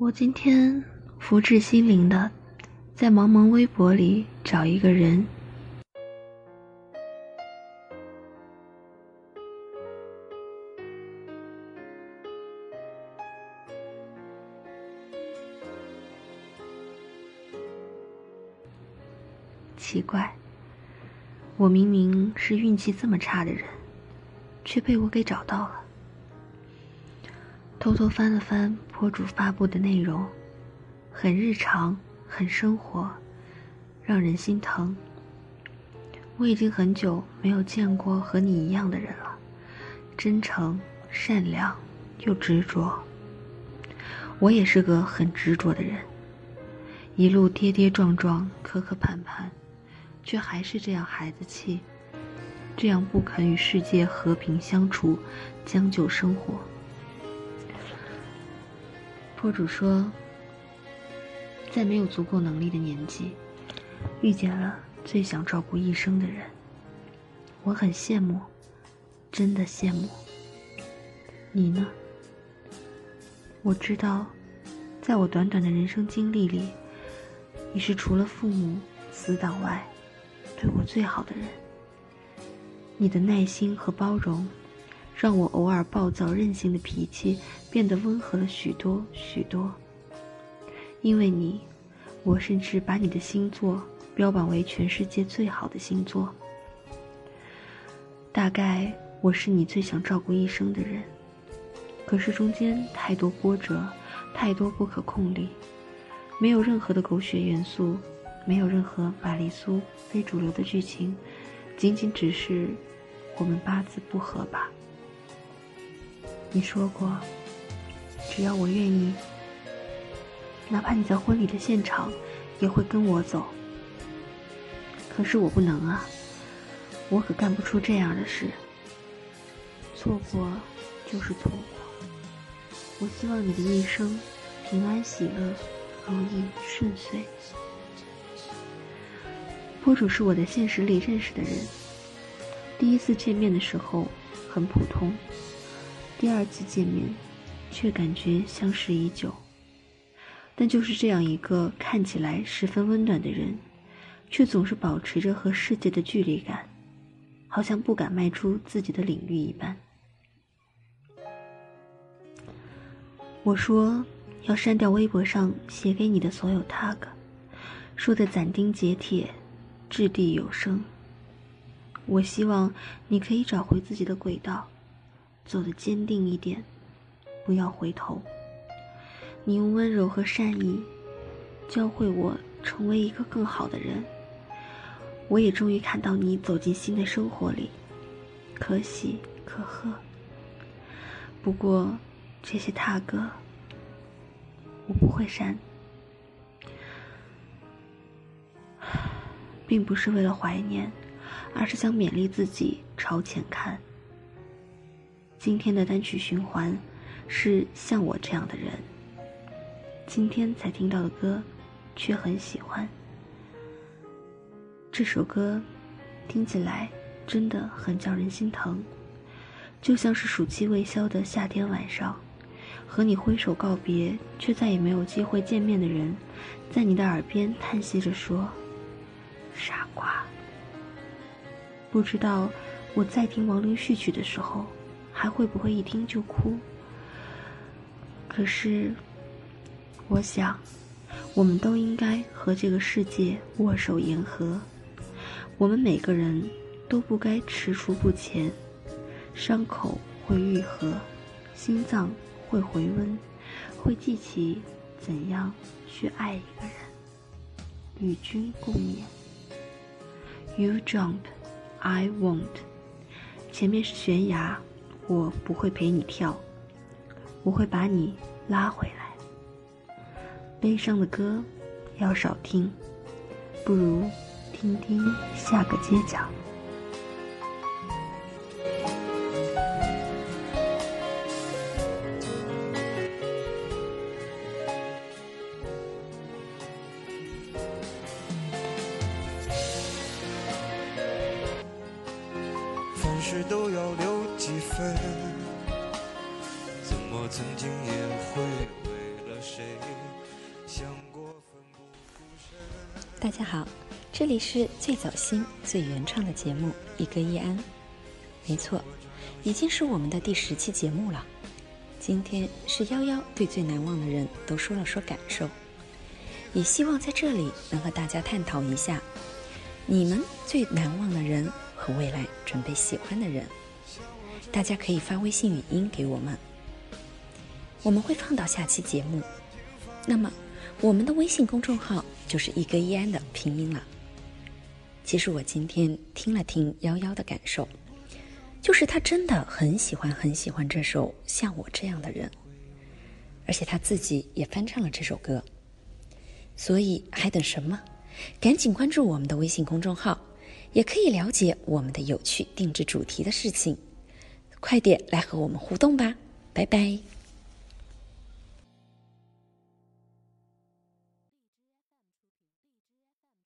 我今天福至心灵的，在茫茫微博里找一个人。奇怪，我明明是运气这么差的人，却被我给找到了。偷偷翻了翻博主发布的内容，很日常，很生活，让人心疼。我已经很久没有见过和你一样的人了，真诚、善良又执着。我也是个很执着的人，一路跌跌撞撞、磕磕绊绊，却还是这样孩子气，这样不肯与世界和平相处，将就生活。博主说，在没有足够能力的年纪，遇见了最想照顾一生的人。我很羡慕，真的羡慕。你呢？我知道，在我短短的人生经历里，你是除了父母、死党外，对我最好的人。你的耐心和包容。让我偶尔暴躁任性的脾气变得温和了许多许多。因为你，我甚至把你的星座标榜为全世界最好的星座。大概我是你最想照顾一生的人，可是中间太多波折，太多不可控力，没有任何的狗血元素，没有任何玛丽苏非主流的剧情，仅仅只是我们八字不合吧。你说过，只要我愿意，哪怕你在婚礼的现场，也会跟我走。可是我不能啊，我可干不出这样的事。错过就是错过。我希望你的一生平安喜乐、如意顺遂。博主是我在现实里认识的人，第一次见面的时候很普通。第二次见面，却感觉相识已久。但就是这样一个看起来十分温暖的人，却总是保持着和世界的距离感，好像不敢迈出自己的领域一般。我说要删掉微博上写给你的所有 tag，说的斩钉截铁，掷地有声。我希望你可以找回自己的轨道。走得坚定一点，不要回头。你用温柔和善意教会我成为一个更好的人。我也终于看到你走进新的生活里，可喜可贺。不过这些踏歌我不会删，并不是为了怀念，而是想勉励自己朝前看。今天的单曲循环是像我这样的人，今天才听到的歌，却很喜欢。这首歌听起来真的很叫人心疼，就像是暑气未消的夏天晚上，和你挥手告别却再也没有机会见面的人，在你的耳边叹息着说：“傻瓜。”不知道我在听亡灵序曲的时候。还会不会一听就哭？可是，我想，我们都应该和这个世界握手言和。我们每个人都不该踟蹰不前。伤口会愈合，心脏会回温，会记起怎样去爱一个人。与君共勉。You jump, I won't。前面是悬崖。我不会陪你跳，我会把你拉回来。悲伤的歌要少听，不如听听下个街角。凡事都要留。几分？怎么曾经也会为了谁想过奋不顾身？大家好这里是最走心最原创的节目一歌一安。没错已经是我们的第十期节目了。今天是幺幺对最难忘的人都说了说感受。也希望在这里能和大家探讨一下你们最难忘的人和未来准备喜欢的人。大家可以发微信语音给我们，我们会放到下期节目。那么，我们的微信公众号就是一歌一安的拼音了。其实我今天听了听幺幺的感受。就是他真的很喜欢很喜欢这首《像我这样的人》，而且他自己也翻唱了这首歌。所以还等什么？赶紧关注我们的微信公众号，也可以了解我们的有趣定制主题的事情。快点来和我们互动吧，拜拜。